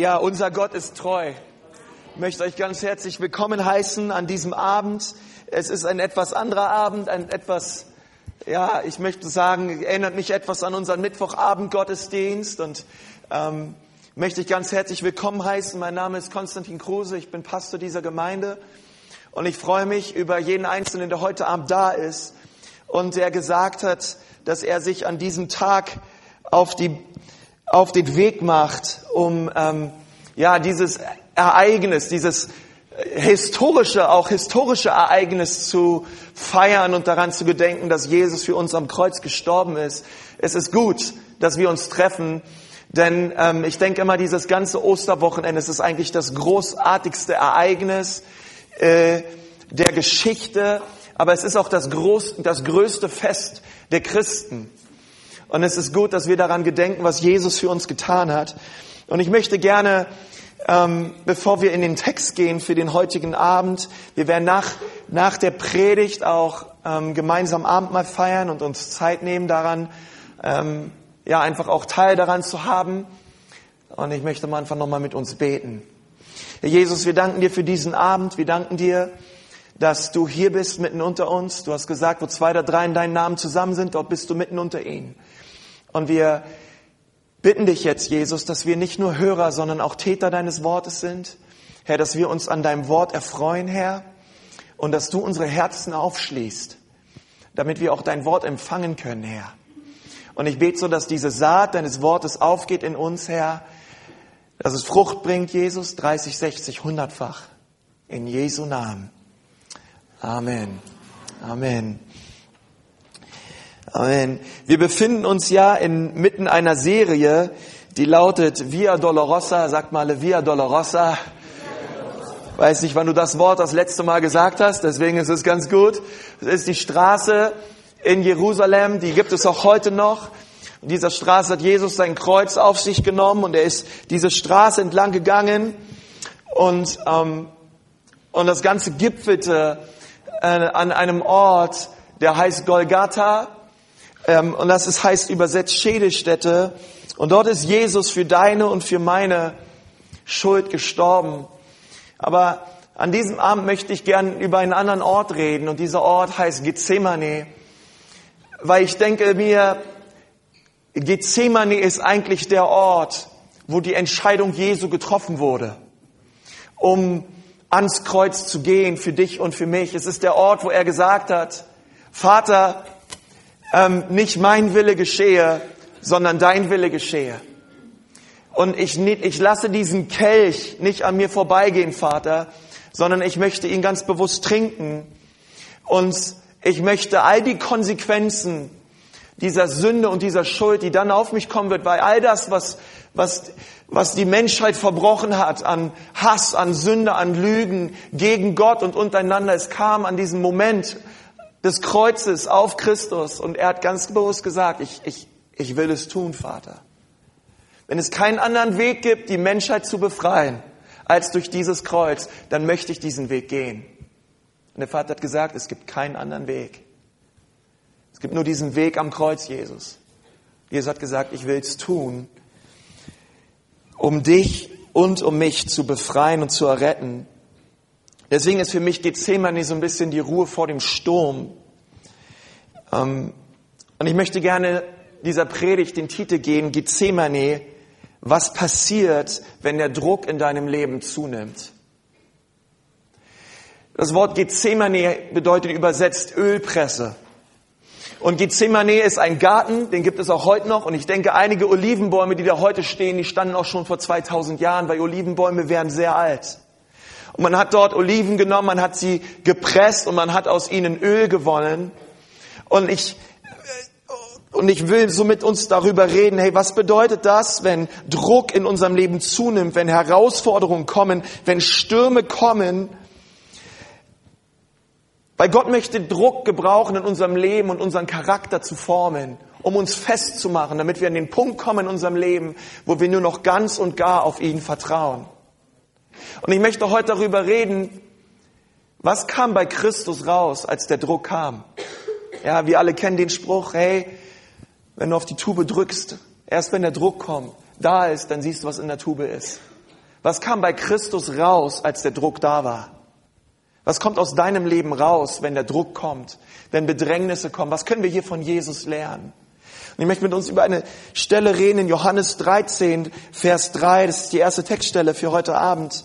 Ja, unser Gott ist treu. Ich möchte euch ganz herzlich willkommen heißen an diesem Abend. Es ist ein etwas anderer Abend, ein etwas, ja, ich möchte sagen, erinnert mich etwas an unseren Mittwochabend Gottesdienst und ähm, möchte ich ganz herzlich willkommen heißen. Mein Name ist Konstantin Kruse, ich bin Pastor dieser Gemeinde und ich freue mich über jeden Einzelnen, der heute Abend da ist und der gesagt hat, dass er sich an diesem Tag auf die auf den Weg macht, um ähm, ja dieses Ereignis, dieses historische, auch historische Ereignis zu feiern und daran zu gedenken, dass Jesus für uns am Kreuz gestorben ist. Es ist gut, dass wir uns treffen, denn ähm, ich denke immer, dieses ganze Osterwochenende, ist eigentlich das großartigste Ereignis äh, der Geschichte, aber es ist auch das, groß, das größte Fest der Christen. Und es ist gut, dass wir daran gedenken, was Jesus für uns getan hat. Und ich möchte gerne, ähm, bevor wir in den Text gehen für den heutigen Abend, wir werden nach, nach der Predigt auch ähm, gemeinsam Abendmahl feiern und uns Zeit nehmen daran, ähm, ja, einfach auch Teil daran zu haben. Und ich möchte mal einfach nochmal mit uns beten. Herr Jesus, wir danken dir für diesen Abend. Wir danken dir, dass du hier bist mitten unter uns. Du hast gesagt, wo zwei oder drei in deinem Namen zusammen sind, dort bist du mitten unter ihnen. Und wir bitten dich jetzt, Jesus, dass wir nicht nur Hörer, sondern auch Täter deines Wortes sind. Herr, dass wir uns an deinem Wort erfreuen, Herr, und dass du unsere Herzen aufschließt, damit wir auch dein Wort empfangen können, Herr. Und ich bete so, dass diese Saat deines Wortes aufgeht in uns, Herr, dass es Frucht bringt, Jesus, 30, 60, 100-fach. In Jesu Namen. Amen. Amen. Amen. Wir befinden uns ja inmitten einer Serie, die lautet Via Dolorosa. Sag mal Via Dolorosa. Weiß nicht, wann du das Wort das letzte Mal gesagt hast, deswegen ist es ganz gut. Es ist die Straße in Jerusalem, die gibt es auch heute noch. In dieser Straße hat Jesus sein Kreuz auf sich genommen und er ist diese Straße entlang gegangen und, ähm, und das Ganze gipfelte an einem Ort, der heißt Golgatha. Ähm, und das ist, heißt übersetzt Schädelstätte. Und dort ist Jesus für deine und für meine Schuld gestorben. Aber an diesem Abend möchte ich gern über einen anderen Ort reden. Und dieser Ort heißt Gethsemane. Weil ich denke mir, Gethsemane ist eigentlich der Ort, wo die Entscheidung Jesu getroffen wurde, um ans Kreuz zu gehen für dich und für mich. Es ist der Ort, wo er gesagt hat, Vater, ähm, nicht mein Wille geschehe, sondern dein Wille geschehe. Und ich, ich lasse diesen Kelch nicht an mir vorbeigehen, Vater, sondern ich möchte ihn ganz bewusst trinken. Und ich möchte all die Konsequenzen dieser Sünde und dieser Schuld, die dann auf mich kommen wird, weil all das, was, was, was die Menschheit verbrochen hat an Hass, an Sünde, an Lügen gegen Gott und untereinander, es kam an diesem Moment, des Kreuzes auf Christus und er hat ganz bewusst gesagt, ich, ich, ich will es tun, Vater. Wenn es keinen anderen Weg gibt, die Menschheit zu befreien, als durch dieses Kreuz, dann möchte ich diesen Weg gehen. Und der Vater hat gesagt, es gibt keinen anderen Weg. Es gibt nur diesen Weg am Kreuz, Jesus. Jesus hat gesagt, ich will es tun, um dich und um mich zu befreien und zu erretten. Deswegen ist für mich Gethsemane so ein bisschen die Ruhe vor dem Sturm. Ähm, und ich möchte gerne dieser Predigt den Titel geben, Gethsemane, was passiert, wenn der Druck in deinem Leben zunimmt. Das Wort Gethsemane bedeutet übersetzt Ölpresse. Und Gethsemane ist ein Garten, den gibt es auch heute noch. Und ich denke, einige Olivenbäume, die da heute stehen, die standen auch schon vor 2000 Jahren, weil Olivenbäume wären sehr alt. Und man hat dort Oliven genommen, man hat sie gepresst und man hat aus ihnen Öl gewonnen. Und ich, und ich will so mit uns darüber reden, hey, was bedeutet das, wenn Druck in unserem Leben zunimmt, wenn Herausforderungen kommen, wenn Stürme kommen? Weil Gott möchte Druck gebrauchen in unserem Leben und unseren Charakter zu formen, um uns festzumachen, damit wir an den Punkt kommen in unserem Leben, wo wir nur noch ganz und gar auf ihn vertrauen. Und ich möchte heute darüber reden, was kam bei Christus raus, als der Druck kam. Ja, wir alle kennen den Spruch, hey, wenn du auf die Tube drückst, erst wenn der Druck kommt, da ist, dann siehst du, was in der Tube ist. Was kam bei Christus raus, als der Druck da war? Was kommt aus deinem Leben raus, wenn der Druck kommt, wenn Bedrängnisse kommen? Was können wir hier von Jesus lernen? Und ich möchte mit uns über eine Stelle reden in Johannes 13, Vers 3. Das ist die erste Textstelle für heute Abend.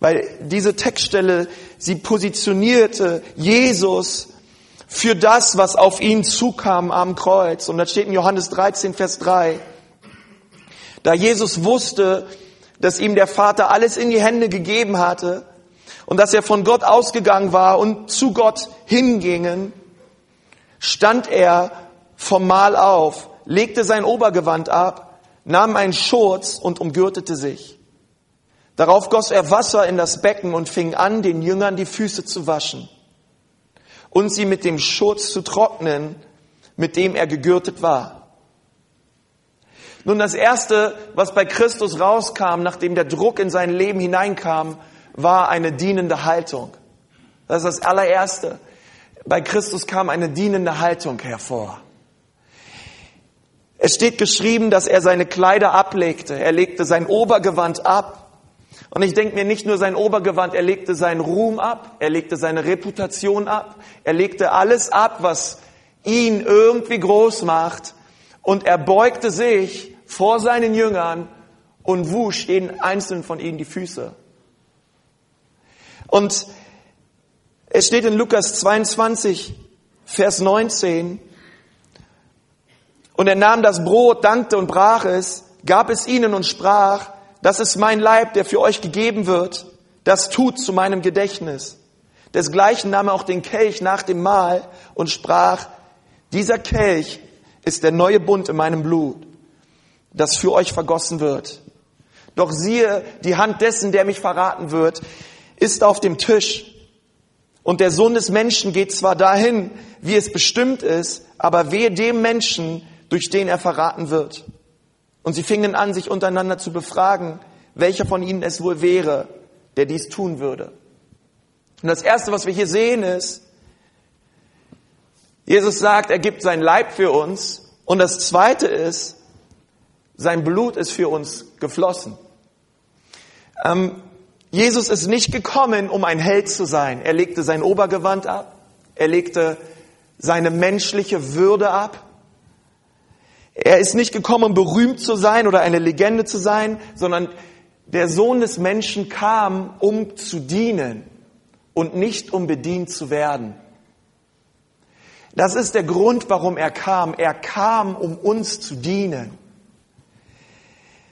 Weil diese Textstelle, sie positionierte Jesus für das, was auf ihn zukam am Kreuz. Und das steht in Johannes 13, Vers 3. Da Jesus wusste, dass ihm der Vater alles in die Hände gegeben hatte und dass er von Gott ausgegangen war und zu Gott hingingen, stand er vom Mahl auf, legte sein Obergewand ab, nahm einen Schurz und umgürtete sich. Darauf goss er Wasser in das Becken und fing an, den Jüngern die Füße zu waschen und sie mit dem Schurz zu trocknen, mit dem er gegürtet war. Nun, das Erste, was bei Christus rauskam, nachdem der Druck in sein Leben hineinkam, war eine dienende Haltung. Das ist das allererste. Bei Christus kam eine dienende Haltung hervor. Es steht geschrieben, dass er seine Kleider ablegte. Er legte sein Obergewand ab. Und ich denke mir nicht nur sein Obergewand, er legte seinen Ruhm ab, er legte seine Reputation ab, er legte alles ab, was ihn irgendwie groß macht. Und er beugte sich vor seinen Jüngern und wusch jeden einzelnen von ihnen die Füße. Und es steht in Lukas 22, Vers 19, und er nahm das Brot, dankte und brach es, gab es ihnen und sprach, das ist mein Leib, der für euch gegeben wird, das tut zu meinem Gedächtnis. Desgleichen nahm er auch den Kelch nach dem Mahl und sprach, dieser Kelch ist der neue Bund in meinem Blut das für euch vergossen wird. Doch siehe, die Hand dessen, der mich verraten wird, ist auf dem Tisch. Und der Sohn des Menschen geht zwar dahin, wie es bestimmt ist, aber wehe dem Menschen, durch den er verraten wird. Und sie fingen an, sich untereinander zu befragen, welcher von ihnen es wohl wäre, der dies tun würde. Und das Erste, was wir hier sehen, ist, Jesus sagt, er gibt sein Leib für uns. Und das Zweite ist, sein Blut ist für uns geflossen. Ähm, Jesus ist nicht gekommen, um ein Held zu sein. Er legte sein Obergewand ab. Er legte seine menschliche Würde ab. Er ist nicht gekommen, um berühmt zu sein oder eine Legende zu sein, sondern der Sohn des Menschen kam, um zu dienen und nicht um bedient zu werden. Das ist der Grund, warum er kam. Er kam, um uns zu dienen.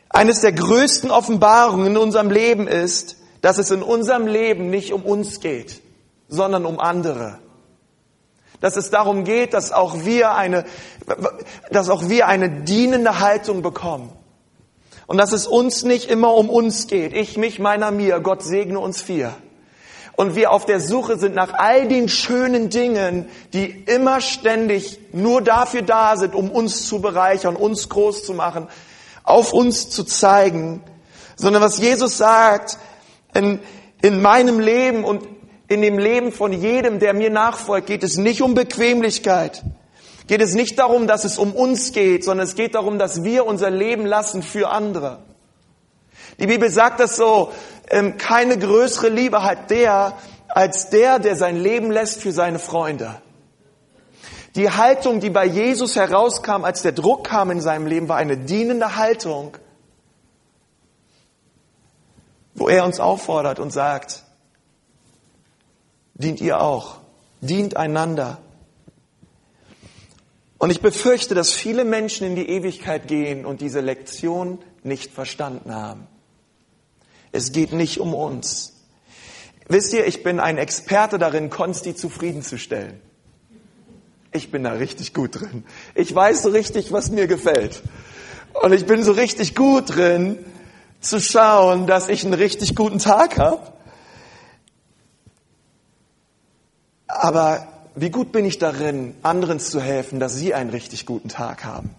Eines der größten Offenbarungen in unserem Leben ist, dass es in unserem Leben nicht um uns geht, sondern um andere. Dass es darum geht, dass auch wir eine, dass auch wir eine dienende Haltung bekommen. Und dass es uns nicht immer um uns geht. Ich, mich, meiner, mir. Gott segne uns vier. Und wir auf der Suche sind nach all den schönen Dingen, die immer ständig nur dafür da sind, um uns zu bereichern, uns groß zu machen, auf uns zu zeigen, sondern was Jesus sagt, in, in meinem Leben und in dem Leben von jedem, der mir nachfolgt, geht es nicht um Bequemlichkeit. Geht es nicht darum, dass es um uns geht, sondern es geht darum, dass wir unser Leben lassen für andere. Die Bibel sagt das so, ähm, keine größere Liebe hat der, als der, der sein Leben lässt für seine Freunde. Die Haltung, die bei Jesus herauskam, als der Druck kam in seinem Leben, war eine dienende Haltung, wo er uns auffordert und sagt, dient ihr auch, dient einander. Und ich befürchte, dass viele Menschen in die Ewigkeit gehen und diese Lektion nicht verstanden haben. Es geht nicht um uns. Wisst ihr, ich bin ein Experte darin, Konsti zufriedenzustellen. Ich bin da richtig gut drin. Ich weiß so richtig, was mir gefällt. Und ich bin so richtig gut drin, zu schauen, dass ich einen richtig guten Tag habe. Aber wie gut bin ich darin, anderen zu helfen, dass sie einen richtig guten Tag haben?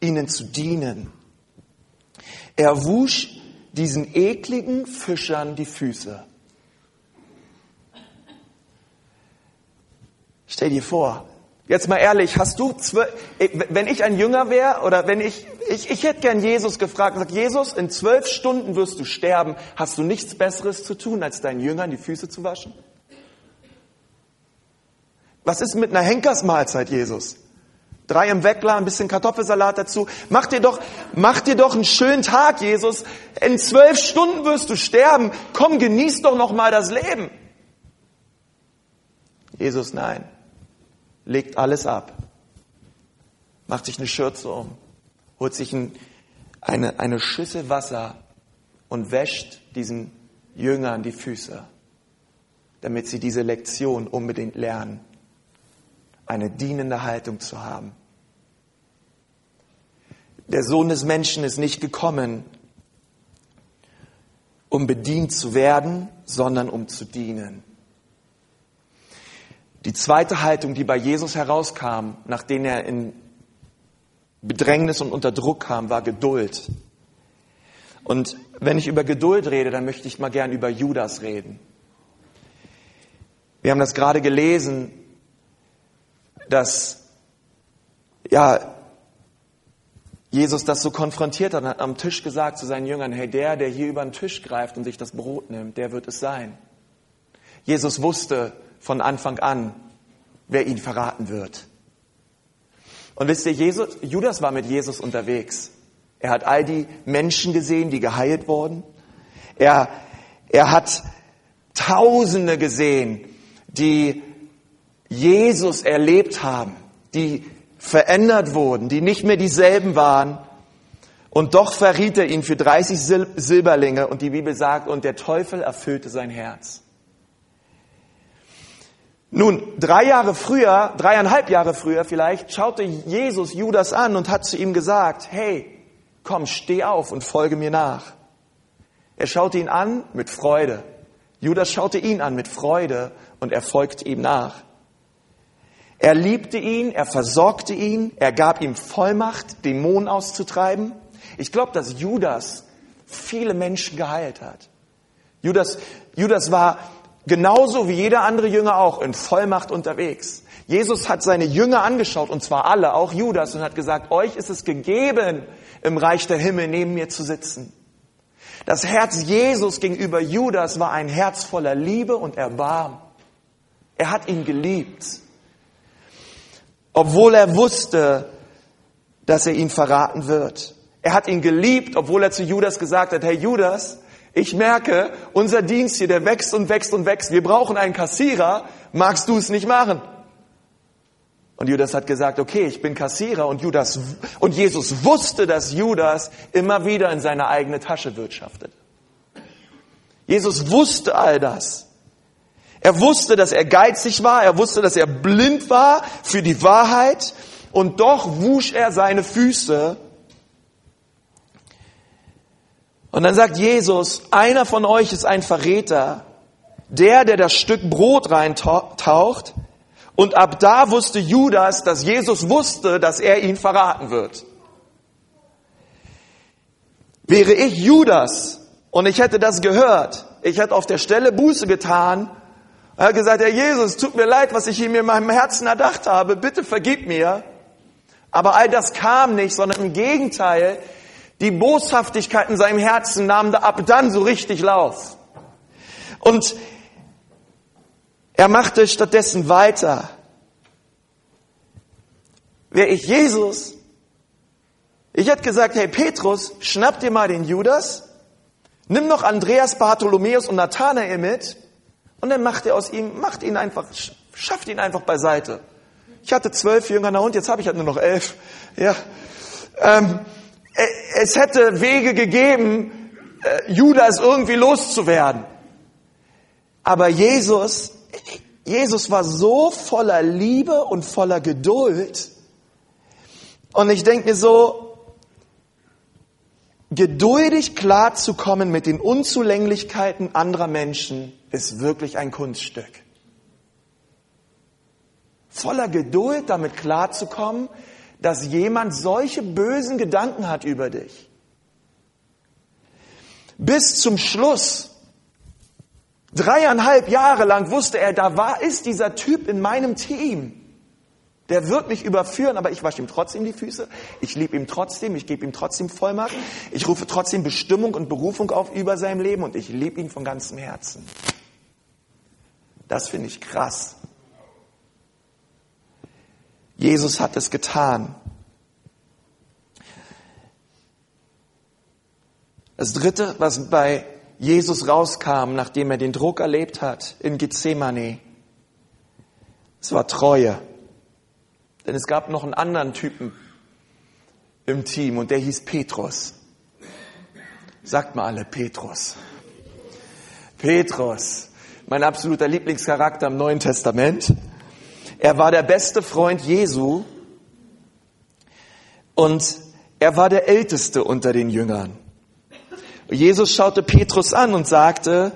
Ihnen zu dienen. Er wusch diesen ekligen Fischern die Füße. Stell dir vor, Jetzt mal ehrlich, hast du zwölf, wenn ich ein Jünger wäre oder wenn ich, ich, ich hätte gern Jesus gefragt und gesagt, Jesus, in zwölf Stunden wirst du sterben. Hast du nichts Besseres zu tun, als deinen Jüngern die Füße zu waschen? Was ist mit einer Henkersmahlzeit, Jesus? Drei im Weckler, ein bisschen Kartoffelsalat dazu. Mach dir doch, mach dir doch einen schönen Tag, Jesus. In zwölf Stunden wirst du sterben. Komm, genieß doch noch mal das Leben. Jesus, nein legt alles ab, macht sich eine Schürze um, holt sich ein, eine, eine Schüssel Wasser und wäscht diesen Jüngern die Füße, damit sie diese Lektion unbedingt lernen, eine dienende Haltung zu haben. Der Sohn des Menschen ist nicht gekommen, um bedient zu werden, sondern um zu dienen. Die zweite Haltung, die bei Jesus herauskam, nachdem er in Bedrängnis und unter Druck kam, war Geduld. Und wenn ich über Geduld rede, dann möchte ich mal gern über Judas reden. Wir haben das gerade gelesen, dass ja, Jesus das so konfrontiert hat, hat am Tisch gesagt zu seinen Jüngern, hey, der, der hier über den Tisch greift und sich das Brot nimmt, der wird es sein. Jesus wusste, von Anfang an, wer ihn verraten wird. Und wisst ihr, Jesus, Judas war mit Jesus unterwegs. Er hat all die Menschen gesehen, die geheilt wurden. Er, er hat Tausende gesehen, die Jesus erlebt haben, die verändert wurden, die nicht mehr dieselben waren. Und doch verriet er ihn für 30 Silberlinge und die Bibel sagt, und der Teufel erfüllte sein Herz. Nun, drei Jahre früher, dreieinhalb Jahre früher vielleicht, schaute Jesus Judas an und hat zu ihm gesagt, hey, komm, steh auf und folge mir nach. Er schaute ihn an mit Freude. Judas schaute ihn an mit Freude und er folgte ihm nach. Er liebte ihn, er versorgte ihn, er gab ihm Vollmacht, Dämonen auszutreiben. Ich glaube, dass Judas viele Menschen geheilt hat. Judas, Judas war genauso wie jeder andere Jünger auch in Vollmacht unterwegs. Jesus hat seine Jünger angeschaut, und zwar alle, auch Judas, und hat gesagt, euch ist es gegeben, im Reich der Himmel neben mir zu sitzen. Das Herz Jesus gegenüber Judas war ein Herz voller Liebe und Erbarm. Er hat ihn geliebt, obwohl er wusste, dass er ihn verraten wird. Er hat ihn geliebt, obwohl er zu Judas gesagt hat, hey Judas, ich merke, unser Dienst hier, der wächst und wächst und wächst. Wir brauchen einen Kassierer. Magst du es nicht machen? Und Judas hat gesagt, okay, ich bin Kassierer und Judas, und Jesus wusste, dass Judas immer wieder in seine eigene Tasche wirtschaftet. Jesus wusste all das. Er wusste, dass er geizig war. Er wusste, dass er blind war für die Wahrheit. Und doch wusch er seine Füße und dann sagt Jesus, einer von euch ist ein Verräter, der, der das Stück Brot reintaucht. Und ab da wusste Judas, dass Jesus wusste, dass er ihn verraten wird. Wäre ich Judas und ich hätte das gehört, ich hätte auf der Stelle Buße getan, er hat gesagt, Herr Jesus, tut mir leid, was ich ihm in meinem Herzen erdacht habe, bitte vergib mir. Aber all das kam nicht, sondern im Gegenteil, die Boshaftigkeit in seinem Herzen nahm da ab dann so richtig Lauf. Und er machte stattdessen weiter. Wäre ich Jesus, ich hätte gesagt, hey Petrus, schnapp dir mal den Judas, nimm noch Andreas, Bartholomäus und Nathanael mit und dann macht er aus ihm, macht ihn einfach, schafft ihn einfach beiseite. Ich hatte zwölf Jünger, na und jetzt habe ich halt nur noch elf. Ja. Ähm, es hätte Wege gegeben, äh, Judas irgendwie loszuwerden. Aber Jesus, Jesus war so voller Liebe und voller Geduld. Und ich denke mir so, geduldig klarzukommen mit den Unzulänglichkeiten anderer Menschen ist wirklich ein Kunststück. Voller Geduld damit klarzukommen, dass jemand solche bösen Gedanken hat über dich. Bis zum Schluss, dreieinhalb Jahre lang wusste er, da war, ist dieser Typ in meinem Team. Der wird mich überführen, aber ich wasche ihm trotzdem die Füße. Ich liebe ihm trotzdem, ich gebe ihm trotzdem Vollmacht. Ich rufe trotzdem Bestimmung und Berufung auf über sein Leben und ich liebe ihn von ganzem Herzen. Das finde ich krass. Jesus hat es getan. Das dritte, was bei Jesus rauskam, nachdem er den Druck erlebt hat in Gethsemane, es war Treue. Denn es gab noch einen anderen Typen im Team und der hieß Petrus. Sagt mal alle Petrus. Petrus, mein absoluter Lieblingscharakter im Neuen Testament. Er war der beste Freund Jesu und er war der älteste unter den Jüngern. Jesus schaute Petrus an und sagte,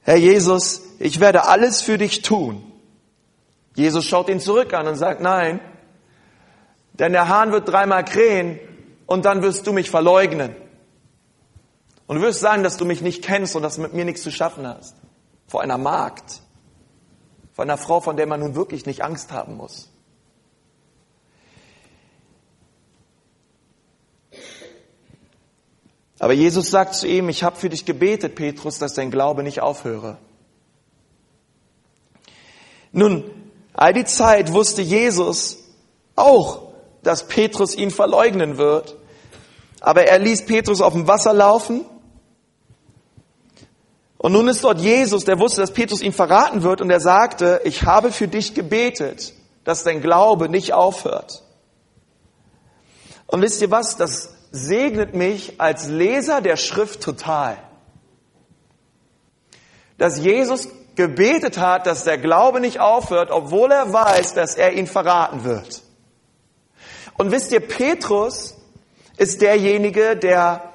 Herr Jesus, ich werde alles für dich tun. Jesus schaut ihn zurück an und sagt, nein, denn der Hahn wird dreimal krähen und dann wirst du mich verleugnen. Und du wirst sagen, dass du mich nicht kennst und dass du mit mir nichts zu schaffen hast. Vor einer Magd. Vor einer Frau, von der man nun wirklich nicht Angst haben muss. Aber Jesus sagt zu ihm, ich habe für dich gebetet, Petrus, dass dein Glaube nicht aufhöre. Nun, All die Zeit wusste Jesus auch, dass Petrus ihn verleugnen wird. Aber er ließ Petrus auf dem Wasser laufen. Und nun ist dort Jesus, der wusste, dass Petrus ihn verraten wird. Und er sagte, ich habe für dich gebetet, dass dein Glaube nicht aufhört. Und wisst ihr was? Das segnet mich als Leser der Schrift total. Dass Jesus gebetet hat, dass der Glaube nicht aufhört, obwohl er weiß, dass er ihn verraten wird. Und wisst ihr, Petrus ist derjenige, der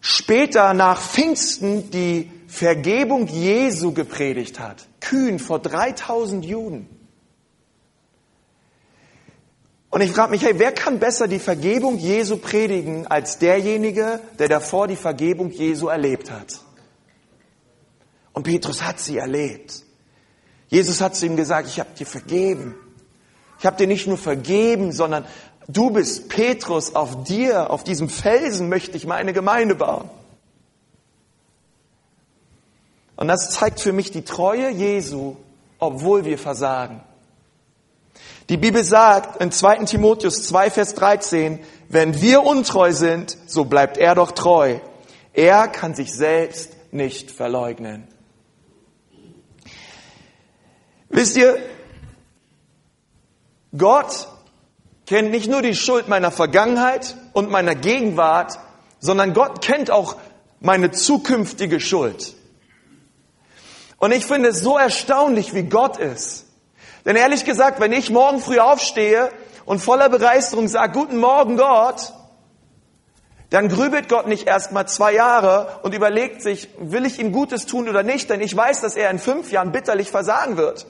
später nach Pfingsten die Vergebung Jesu gepredigt hat. Kühn vor 3000 Juden. Und ich frage mich, hey, wer kann besser die Vergebung Jesu predigen als derjenige, der davor die Vergebung Jesu erlebt hat? Und Petrus hat sie erlebt. Jesus hat zu ihm gesagt, ich habe dir vergeben. Ich habe dir nicht nur vergeben, sondern du bist Petrus, auf dir, auf diesem Felsen möchte ich meine Gemeinde bauen. Und das zeigt für mich die Treue Jesu, obwohl wir versagen. Die Bibel sagt in 2. Timotheus 2, Vers 13, wenn wir untreu sind, so bleibt er doch treu. Er kann sich selbst nicht verleugnen. Wisst ihr, Gott kennt nicht nur die Schuld meiner Vergangenheit und meiner Gegenwart, sondern Gott kennt auch meine zukünftige Schuld. Und ich finde es so erstaunlich, wie Gott ist. Denn ehrlich gesagt, wenn ich morgen früh aufstehe und voller Begeisterung sage, guten Morgen Gott, dann grübelt Gott nicht erst mal zwei Jahre und überlegt sich, will ich ihm Gutes tun oder nicht, denn ich weiß, dass er in fünf Jahren bitterlich versagen wird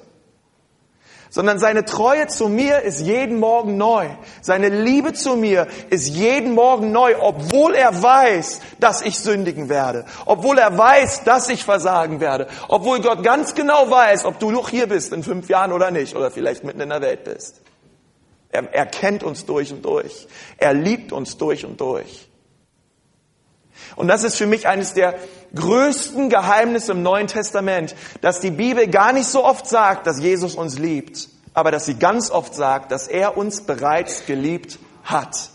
sondern seine Treue zu mir ist jeden Morgen neu. Seine Liebe zu mir ist jeden Morgen neu, obwohl er weiß, dass ich sündigen werde, obwohl er weiß, dass ich versagen werde, obwohl Gott ganz genau weiß, ob du noch hier bist in fünf Jahren oder nicht oder vielleicht mitten in der Welt bist. Er, er kennt uns durch und durch. Er liebt uns durch und durch. Und das ist für mich eines der größten Geheimnisse im Neuen Testament, dass die Bibel gar nicht so oft sagt, dass Jesus uns liebt, aber dass sie ganz oft sagt, dass er uns bereits geliebt hat.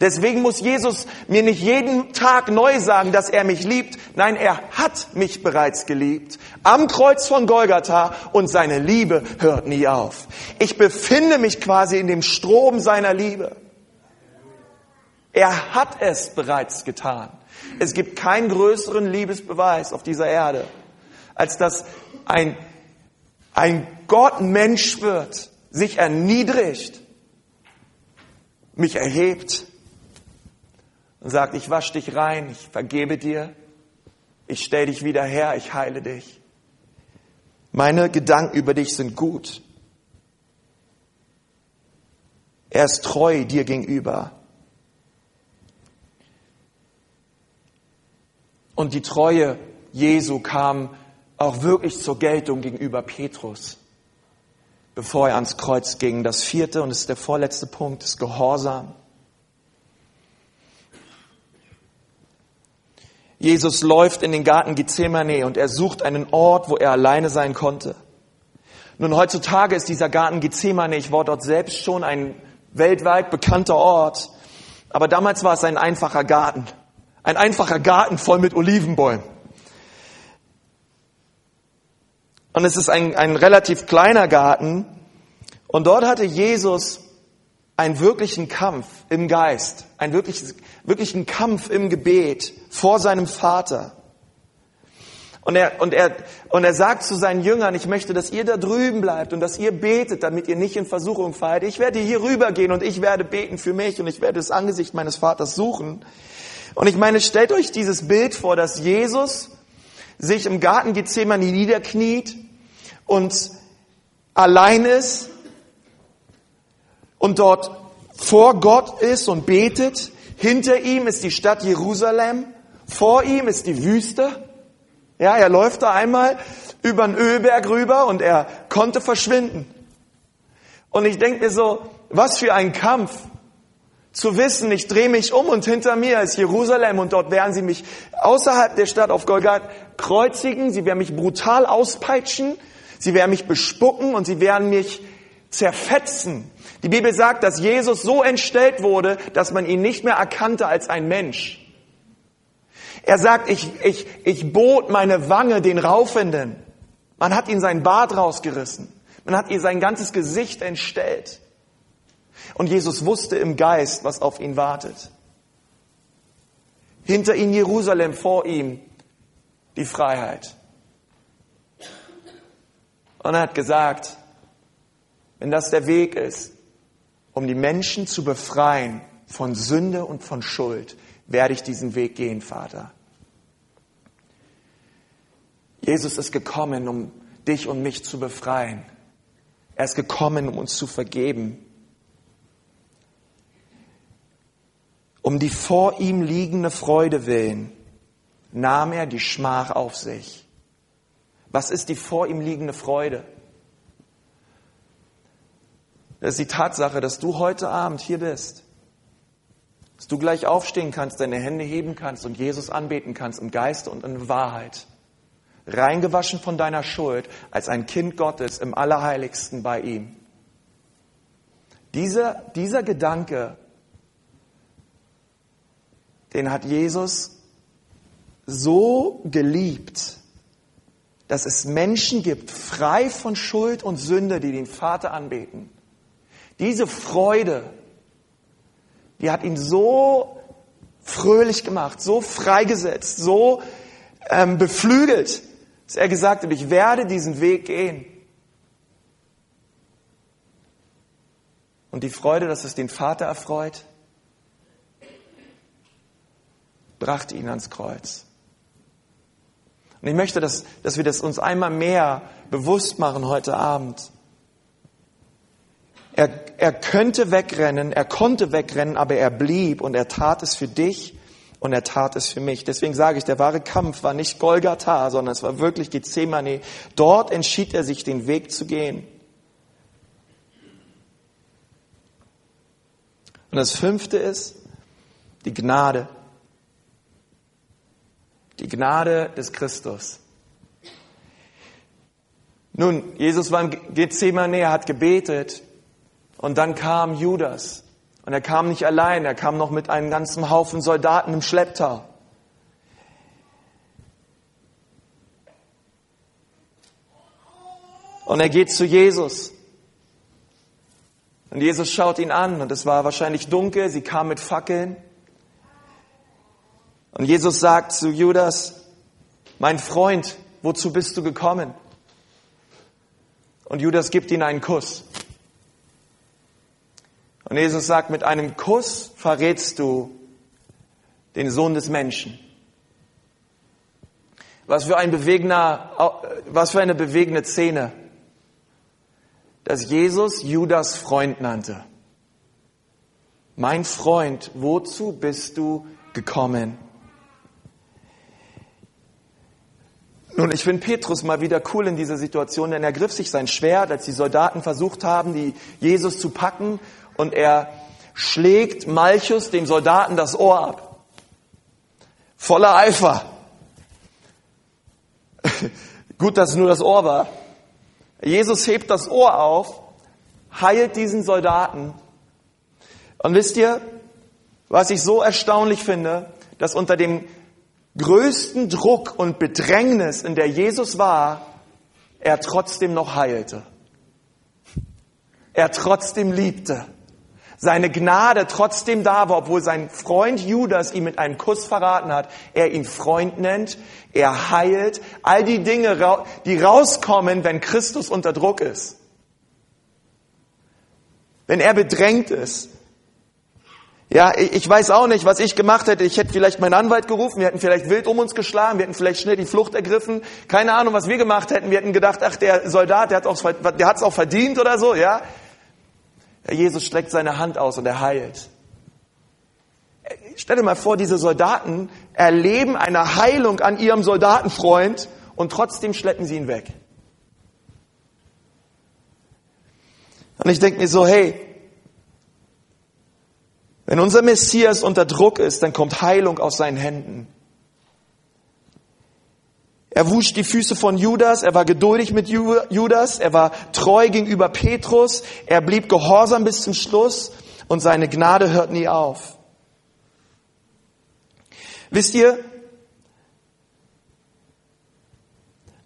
Deswegen muss Jesus mir nicht jeden Tag neu sagen, dass er mich liebt. Nein, er hat mich bereits geliebt. Am Kreuz von Golgatha und seine Liebe hört nie auf. Ich befinde mich quasi in dem Strom seiner Liebe. Er hat es bereits getan. Es gibt keinen größeren Liebesbeweis auf dieser Erde, als dass ein, ein Gott Mensch wird, sich erniedrigt, mich erhebt und sagt, ich wasche dich rein, ich vergebe dir, ich stelle dich wieder her, ich heile dich. Meine Gedanken über dich sind gut. Er ist treu dir gegenüber. Und die Treue Jesu kam auch wirklich zur Geltung gegenüber Petrus, bevor er ans Kreuz ging. Das vierte und ist der vorletzte Punkt, ist Gehorsam. Jesus läuft in den Garten Gethsemane und er sucht einen Ort, wo er alleine sein konnte. Nun, heutzutage ist dieser Garten Gethsemane, ich war dort selbst schon ein weltweit bekannter Ort, aber damals war es ein einfacher Garten. Ein einfacher Garten voll mit Olivenbäumen. Und es ist ein, ein relativ kleiner Garten. Und dort hatte Jesus einen wirklichen Kampf im Geist, einen wirklichen, wirklichen Kampf im Gebet vor seinem Vater. Und er, und, er, und er sagt zu seinen Jüngern, ich möchte, dass ihr da drüben bleibt und dass ihr betet, damit ihr nicht in Versuchung fallt. Ich werde hier rübergehen und ich werde beten für mich und ich werde das Angesicht meines Vaters suchen. Und ich meine, stellt euch dieses Bild vor, dass Jesus sich im Garten Gethsemane niederkniet und allein ist und dort vor Gott ist und betet. Hinter ihm ist die Stadt Jerusalem, vor ihm ist die Wüste. Ja, er läuft da einmal über den Ölberg rüber und er konnte verschwinden. Und ich denke mir so, was für ein Kampf zu wissen, ich drehe mich um und hinter mir ist Jerusalem und dort werden sie mich außerhalb der Stadt auf Golgat kreuzigen, sie werden mich brutal auspeitschen, sie werden mich bespucken und sie werden mich zerfetzen. Die Bibel sagt, dass Jesus so entstellt wurde, dass man ihn nicht mehr erkannte als ein Mensch. Er sagt, ich, ich, ich bot meine Wange den Raufenden. Man hat ihn sein Bart rausgerissen. Man hat ihm sein ganzes Gesicht entstellt. Und Jesus wusste im Geist, was auf ihn wartet. Hinter ihm Jerusalem, vor ihm die Freiheit. Und er hat gesagt, wenn das der Weg ist, um die Menschen zu befreien von Sünde und von Schuld, werde ich diesen Weg gehen, Vater. Jesus ist gekommen, um dich und mich zu befreien. Er ist gekommen, um uns zu vergeben. Um die vor ihm liegende Freude willen nahm er die Schmach auf sich. Was ist die vor ihm liegende Freude? Das ist die Tatsache, dass du heute Abend hier bist. Dass du gleich aufstehen kannst, deine Hände heben kannst und Jesus anbeten kannst im Geiste und in Wahrheit. Reingewaschen von deiner Schuld als ein Kind Gottes im Allerheiligsten bei ihm. Dieser, dieser Gedanke den hat Jesus so geliebt, dass es Menschen gibt, frei von Schuld und Sünde, die den Vater anbeten. Diese Freude, die hat ihn so fröhlich gemacht, so freigesetzt, so ähm, beflügelt, dass er gesagt hat, ich werde diesen Weg gehen. Und die Freude, dass es den Vater erfreut, brachte ihn ans Kreuz. Und ich möchte, dass, dass wir das uns einmal mehr bewusst machen heute Abend. Er, er könnte wegrennen, er konnte wegrennen, aber er blieb und er tat es für dich und er tat es für mich. Deswegen sage ich, der wahre Kampf war nicht Golgatha, sondern es war wirklich Gethsemane. Dort entschied er sich, den Weg zu gehen. Und das fünfte ist die Gnade. Die Gnade des Christus. Nun, Jesus war im Gethsemane, er hat gebetet und dann kam Judas. Und er kam nicht allein, er kam noch mit einem ganzen Haufen Soldaten im Schlepptau. Und er geht zu Jesus. Und Jesus schaut ihn an und es war wahrscheinlich dunkel, sie kam mit Fackeln. Und Jesus sagt zu Judas, mein Freund, wozu bist du gekommen? Und Judas gibt ihm einen Kuss. Und Jesus sagt, mit einem Kuss verrätst du den Sohn des Menschen. Was für ein bewegender, was für eine bewegende Szene, dass Jesus Judas Freund nannte. Mein Freund, wozu bist du gekommen? Nun, ich finde Petrus mal wieder cool in dieser Situation, denn er griff sich sein Schwert, als die Soldaten versucht haben, die Jesus zu packen, und er schlägt Malchus, dem Soldaten, das Ohr ab. Voller Eifer. Gut, dass es nur das Ohr war. Jesus hebt das Ohr auf, heilt diesen Soldaten. Und wisst ihr, was ich so erstaunlich finde, dass unter dem größten Druck und Bedrängnis, in der Jesus war, er trotzdem noch heilte. Er trotzdem liebte. Seine Gnade trotzdem da war, obwohl sein Freund Judas ihn mit einem Kuss verraten hat. Er ihn Freund nennt, er heilt. All die Dinge, die rauskommen, wenn Christus unter Druck ist. Wenn er bedrängt ist. Ja, ich weiß auch nicht, was ich gemacht hätte. Ich hätte vielleicht meinen Anwalt gerufen, wir hätten vielleicht wild um uns geschlagen, wir hätten vielleicht schnell die Flucht ergriffen. Keine Ahnung, was wir gemacht hätten. Wir hätten gedacht, ach, der Soldat, der hat es auch, auch verdient oder so, ja. Jesus streckt seine Hand aus und er heilt. Stell dir mal vor, diese Soldaten erleben eine Heilung an ihrem Soldatenfreund und trotzdem schleppen sie ihn weg. Und ich denke mir so, hey, wenn unser Messias unter Druck ist, dann kommt Heilung aus seinen Händen. Er wusch die Füße von Judas, er war geduldig mit Judas, er war treu gegenüber Petrus, er blieb gehorsam bis zum Schluss und seine Gnade hört nie auf. Wisst ihr,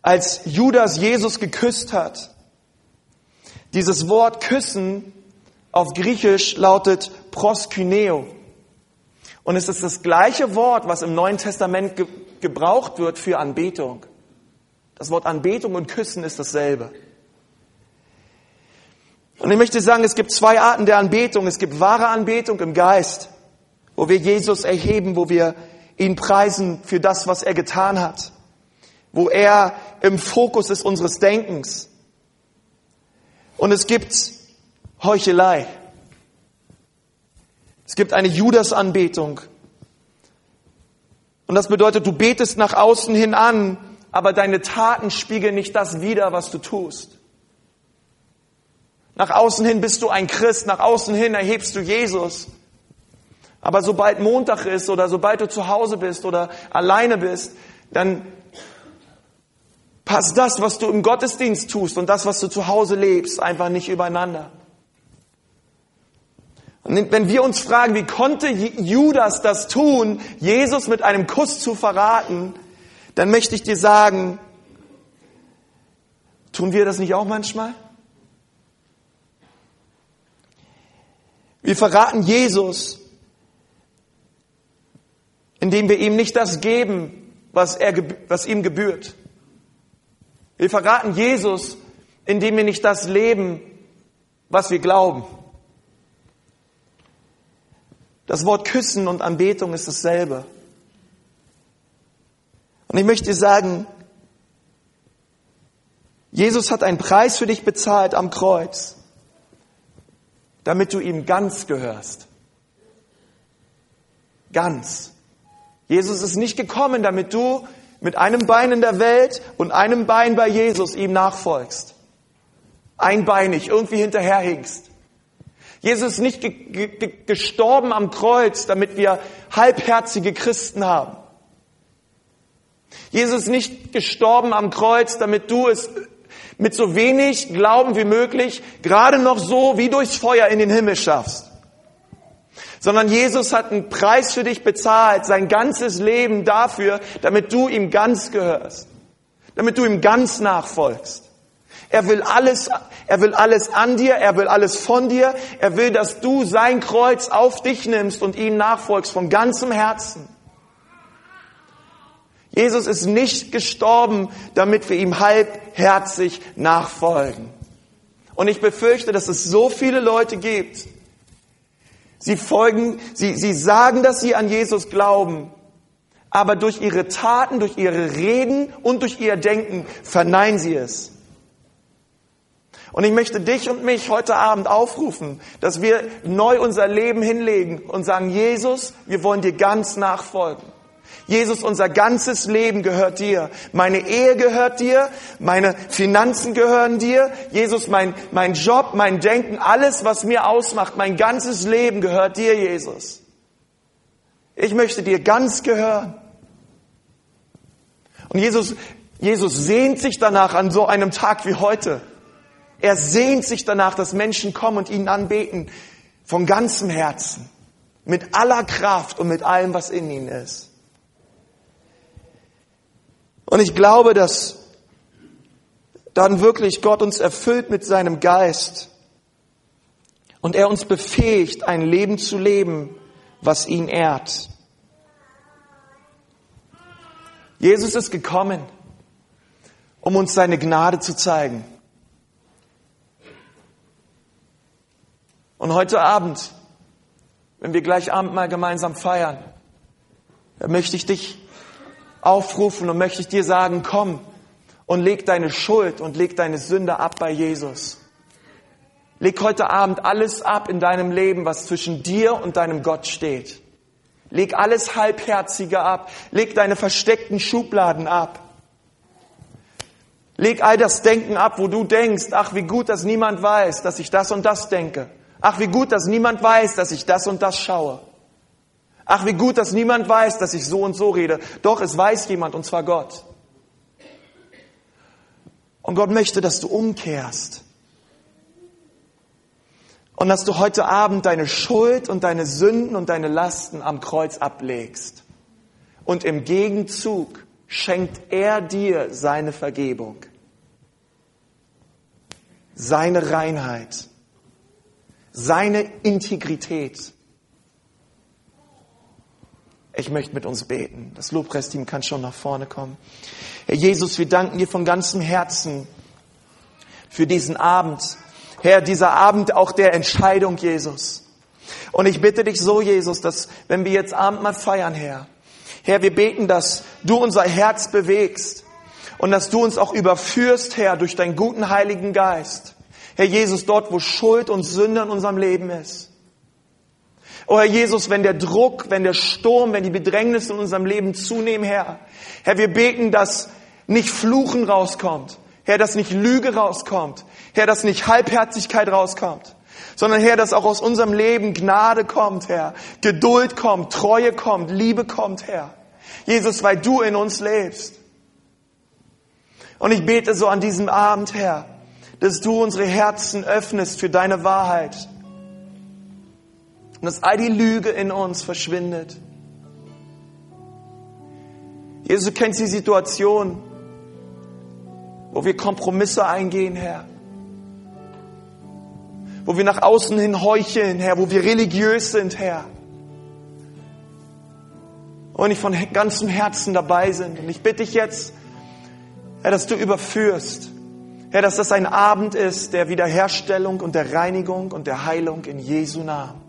als Judas Jesus geküsst hat, dieses Wort küssen auf Griechisch lautet proskyneo. Und es ist das gleiche Wort, was im Neuen Testament ge gebraucht wird für Anbetung. Das Wort Anbetung und Küssen ist dasselbe. Und ich möchte sagen, es gibt zwei Arten der Anbetung. Es gibt wahre Anbetung im Geist, wo wir Jesus erheben, wo wir ihn preisen für das, was er getan hat, wo er im Fokus ist unseres Denkens. Und es gibt Heuchelei. Es gibt eine Judas-Anbetung. Und das bedeutet, du betest nach außen hin an, aber deine Taten spiegeln nicht das wider, was du tust. Nach außen hin bist du ein Christ, nach außen hin erhebst du Jesus. Aber sobald Montag ist oder sobald du zu Hause bist oder alleine bist, dann passt das, was du im Gottesdienst tust und das, was du zu Hause lebst, einfach nicht übereinander. Und wenn wir uns fragen, wie konnte Judas das tun, Jesus mit einem Kuss zu verraten, dann möchte ich dir sagen, tun wir das nicht auch manchmal? Wir verraten Jesus, indem wir ihm nicht das geben, was, er, was ihm gebührt. Wir verraten Jesus, indem wir nicht das leben, was wir glauben. Das Wort Küssen und Anbetung ist dasselbe. Und ich möchte dir sagen, Jesus hat einen Preis für dich bezahlt am Kreuz, damit du ihm ganz gehörst. Ganz. Jesus ist nicht gekommen, damit du mit einem Bein in der Welt und einem Bein bei Jesus ihm nachfolgst. Einbeinig irgendwie hinterherhinkst. Jesus ist nicht ge ge gestorben am Kreuz, damit wir halbherzige Christen haben. Jesus ist nicht gestorben am Kreuz, damit du es mit so wenig Glauben wie möglich gerade noch so wie durchs Feuer in den Himmel schaffst. Sondern Jesus hat einen Preis für dich bezahlt, sein ganzes Leben dafür, damit du ihm ganz gehörst, damit du ihm ganz nachfolgst. Er will alles, er will alles an dir, er will alles von dir. Er will, dass du sein Kreuz auf dich nimmst und ihm nachfolgst von ganzem Herzen. Jesus ist nicht gestorben, damit wir ihm halbherzig nachfolgen. Und ich befürchte, dass es so viele Leute gibt. Sie folgen, sie, sie sagen, dass sie an Jesus glauben, aber durch ihre Taten, durch ihre Reden und durch ihr Denken verneinen sie es. Und ich möchte dich und mich heute Abend aufrufen, dass wir neu unser Leben hinlegen und sagen, Jesus, wir wollen dir ganz nachfolgen. Jesus, unser ganzes Leben gehört dir. Meine Ehe gehört dir. Meine Finanzen gehören dir. Jesus, mein, mein Job, mein Denken, alles, was mir ausmacht, mein ganzes Leben gehört dir, Jesus. Ich möchte dir ganz gehören. Und Jesus, Jesus sehnt sich danach an so einem Tag wie heute. Er sehnt sich danach, dass Menschen kommen und ihn anbeten von ganzem Herzen, mit aller Kraft und mit allem, was in ihnen ist. Und ich glaube, dass dann wirklich Gott uns erfüllt mit seinem Geist und er uns befähigt, ein Leben zu leben, was ihn ehrt. Jesus ist gekommen, um uns seine Gnade zu zeigen. Und heute Abend, wenn wir gleich Abend mal gemeinsam feiern, möchte ich dich aufrufen und möchte ich dir sagen, komm und leg deine Schuld und leg deine Sünde ab bei Jesus. Leg heute Abend alles ab in deinem Leben, was zwischen dir und deinem Gott steht. Leg alles Halbherzige ab. Leg deine versteckten Schubladen ab. Leg all das Denken ab, wo du denkst, ach wie gut, dass niemand weiß, dass ich das und das denke. Ach wie gut, dass niemand weiß, dass ich das und das schaue. Ach, wie gut, dass niemand weiß, dass ich so und so rede. Doch, es weiß jemand, und zwar Gott. Und Gott möchte, dass du umkehrst. Und dass du heute Abend deine Schuld und deine Sünden und deine Lasten am Kreuz ablegst. Und im Gegenzug schenkt er dir seine Vergebung, seine Reinheit, seine Integrität ich möchte mit uns beten. Das Lobpreisteam kann schon nach vorne kommen. Herr Jesus, wir danken dir von ganzem Herzen für diesen Abend. Herr, dieser Abend auch der Entscheidung, Jesus. Und ich bitte dich so, Jesus, dass wenn wir jetzt Abendmahl feiern, Herr, Herr, wir beten, dass du unser Herz bewegst und dass du uns auch überführst, Herr, durch deinen guten Heiligen Geist. Herr Jesus, dort, wo Schuld und Sünde in unserem Leben ist. Oh Herr Jesus, wenn der Druck, wenn der Sturm, wenn die Bedrängnisse in unserem Leben zunehmen, Herr, Herr, wir beten, dass nicht Fluchen rauskommt, Herr, dass nicht Lüge rauskommt, Herr, dass nicht Halbherzigkeit rauskommt, sondern Herr, dass auch aus unserem Leben Gnade kommt, Herr, Geduld kommt, Treue kommt, Liebe kommt, Herr. Jesus, weil du in uns lebst. Und ich bete so an diesem Abend, Herr, dass du unsere Herzen öffnest für deine Wahrheit und dass all die Lüge in uns verschwindet. Jesus, du kennst die Situation, wo wir Kompromisse eingehen, Herr. Wo wir nach außen hin heucheln, Herr, wo wir religiös sind, Herr. Und nicht von ganzem Herzen dabei sind. Und ich bitte dich jetzt, Herr, dass du überführst. Herr, dass das ein Abend ist der Wiederherstellung und der Reinigung und der Heilung in Jesu Namen.